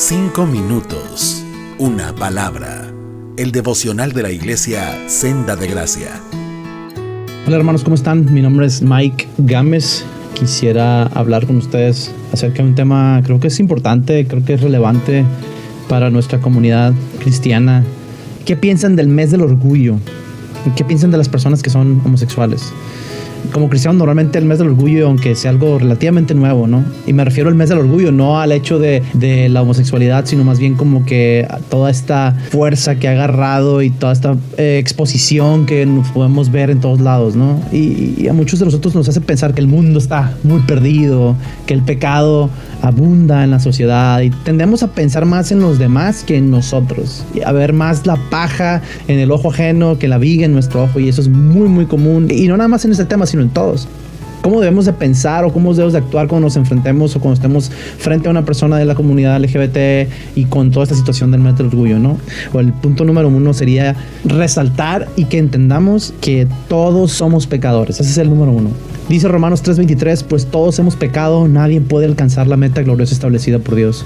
Cinco minutos, una palabra. El devocional de la iglesia Senda de Gracia. Hola hermanos, ¿cómo están? Mi nombre es Mike Gámez. Quisiera hablar con ustedes acerca de un tema, creo que es importante, creo que es relevante para nuestra comunidad cristiana. ¿Qué piensan del mes del orgullo? ¿Qué piensan de las personas que son homosexuales? Como cristiano normalmente el mes del orgullo, aunque sea algo relativamente nuevo, ¿no? Y me refiero al mes del orgullo, no al hecho de, la homosexualidad, sino más bien como que toda esta fuerza que ha agarrado y toda esta eh, exposición que nos podemos ver en todos lados, ¿no? Y, a muchos de nosotros nos hace pensar que el mundo está muy perdido, que el pecado abunda en la sociedad y tendemos a pensar más en los demás que en nosotros, y a ver más la paja en el ojo ajeno que la viga en nuestro ojo y eso es muy muy común y no nada más en este tema, sino en todos. ¿Cómo debemos de pensar o cómo debemos de actuar cuando nos enfrentemos o cuando estemos frente a una persona de la comunidad LGBT y con toda esta situación del metro orgullo, ¿no? O el punto número uno sería resaltar y que entendamos que todos somos pecadores. Ese es el número uno. Dice Romanos 3:23, pues todos hemos pecado, nadie puede alcanzar la meta gloriosa establecida por Dios.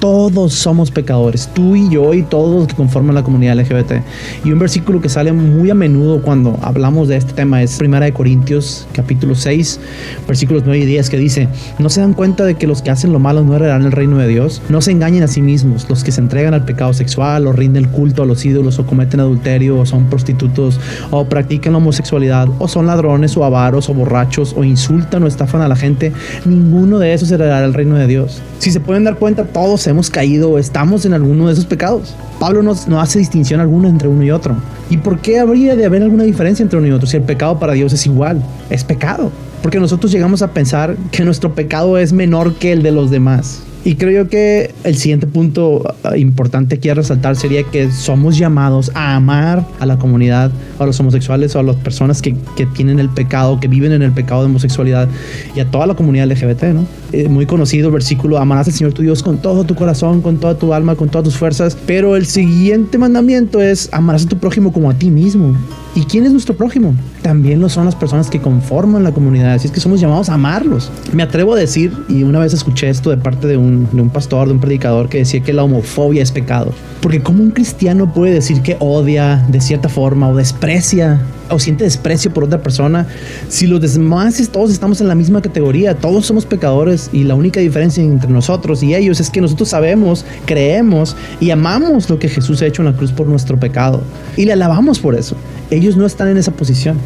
Todos somos pecadores, tú y yo y todos los que conforman la comunidad LGBT. Y un versículo que sale muy a menudo cuando hablamos de este tema es 1 de Corintios capítulo 6, versículos 9 y 10 que dice, ¿no se dan cuenta de que los que hacen lo malo no heredarán el reino de Dios? No se engañen a sí mismos, los que se entregan al pecado sexual o rinden culto a los ídolos o cometen adulterio o son prostitutos o practican la homosexualidad o son ladrones o avaros o borrachos o insultan o estafan a la gente, ninguno de esos heredará el reino de Dios. Si se pueden dar cuenta, todos hemos caído o estamos en alguno de esos pecados. Pablo no, no, hace distinción alguna entre uno y otro. ¿Y por qué habría de haber alguna diferencia entre uno y otro si el pecado para Dios es igual? Es pecado. Porque nosotros llegamos a pensar que nuestro pecado es menor que el de los demás. Y creo que el siguiente punto importante aquí a resaltar sería que somos llamados a amar a la comunidad, a los homosexuales o a las personas que, que tienen el pecado, que viven en el pecado de homosexualidad y a toda la comunidad LGBT, ¿no? Eh, muy conocido el versículo, amarás al Señor tu Dios con todo tu corazón, con toda tu alma, con todas tus fuerzas. Pero el siguiente mandamiento es, amarás a tu prójimo como a ti mismo. ¿Y quién es nuestro prójimo? También lo son las personas que conforman la comunidad. Así es que somos llamados a amarlos. Me atrevo a decir, y una vez escuché esto de parte de un, de un pastor, de un predicador, que decía que la homofobia es pecado. Porque ¿cómo un cristiano puede decir que odia de cierta forma o desprecia o siente desprecio por otra persona si los demás todos estamos en la misma categoría? Todos somos pecadores y la única diferencia entre nosotros y ellos es que nosotros sabemos, creemos y amamos lo que Jesús ha hecho en la cruz por nuestro pecado y le alabamos por eso. Ellos no están en esa posición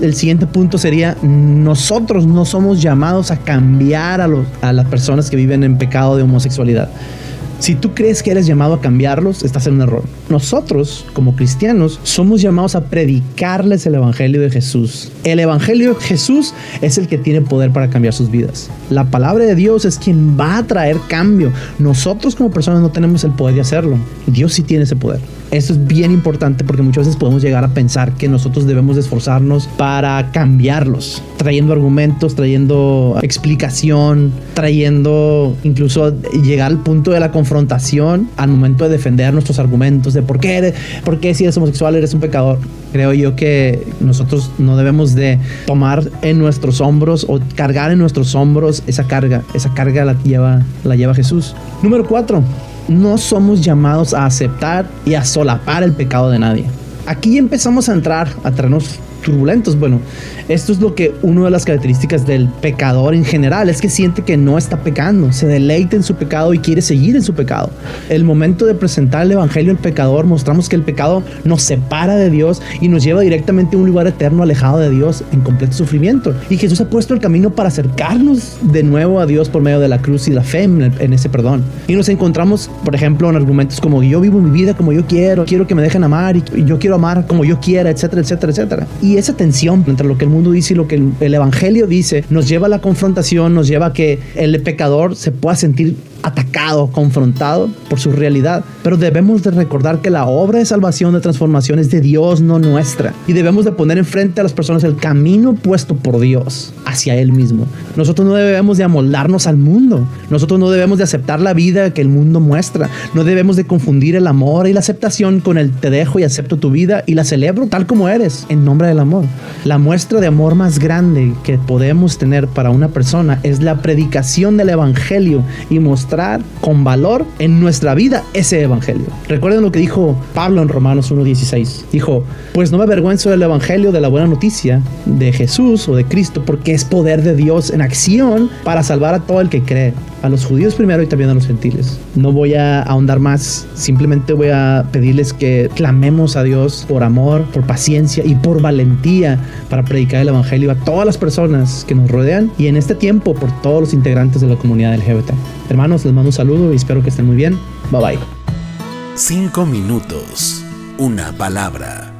el siguiente punto sería, nosotros no somos llamados a cambiar a, los, a las personas que viven en pecado de homosexualidad. Si tú crees que eres llamado a cambiarlos, estás en un error. Nosotros, como cristianos, somos llamados a predicarles el Evangelio de Jesús. El Evangelio de Jesús es el que tiene poder para cambiar sus vidas. La palabra de Dios es quien va a traer cambio. Nosotros como personas no tenemos el poder de hacerlo. Dios sí tiene ese poder. Esto es bien importante porque muchas veces podemos llegar a pensar que nosotros debemos esforzarnos para cambiarlos, trayendo argumentos, trayendo explicación, trayendo incluso llegar al punto de la confrontación al momento de defender nuestros argumentos de por qué, eres, por qué si eres homosexual eres un pecador. Creo yo que nosotros no debemos de tomar en nuestros hombros o cargar en nuestros hombros esa carga. Esa carga la lleva, la lleva Jesús. Número cuatro, no somos llamados a aceptar y a solapar el pecado de nadie. Aquí empezamos a entrar a terrenos turbulentos. Bueno, esto es lo que una de las características del pecador en general es que siente que no está pecando, se deleita en su pecado y quiere seguir en su pecado. El momento de presentar el evangelio al pecador mostramos que el pecado nos separa de Dios y nos lleva directamente a un lugar eterno alejado de Dios en completo sufrimiento. Y Jesús ha puesto el camino para acercarnos de nuevo a Dios por medio de la cruz y la fe en, en ese perdón. Y nos encontramos, por ejemplo, en argumentos como yo vivo mi vida como yo quiero, quiero que me dejen amar y yo quiero amar como yo quiera, etcétera, etcétera, etcétera. Y esa tensión entre lo que el mundo dice y lo que el Evangelio dice nos lleva a la confrontación, nos lleva a que el pecador se pueda sentir atacado, confrontado por su realidad. Pero debemos de recordar que la obra de salvación, de transformación es de Dios, no nuestra. Y debemos de poner enfrente a las personas el camino puesto por Dios hacia Él mismo. Nosotros no debemos de amoldarnos al mundo. Nosotros no debemos de aceptar la vida que el mundo muestra. No debemos de confundir el amor y la aceptación con el te dejo y acepto tu vida y la celebro tal como eres, en nombre del amor. La muestra de amor más grande que podemos tener para una persona es la predicación del Evangelio y mostrar con valor en nuestra vida ese evangelio. Recuerden lo que dijo Pablo en Romanos 1.16. Dijo, pues no me avergüenzo del evangelio de la buena noticia de Jesús o de Cristo, porque es poder de Dios en acción para salvar a todo el que cree, a los judíos primero y también a los gentiles. No voy a ahondar más, simplemente voy a pedirles que clamemos a Dios por amor, por paciencia y por valentía para predicar el evangelio a todas las personas que nos rodean y en este tiempo por todos los integrantes de la comunidad LGBT. Hermanos, les mando un saludo y espero que estén muy bien. Bye bye. Cinco minutos. Una palabra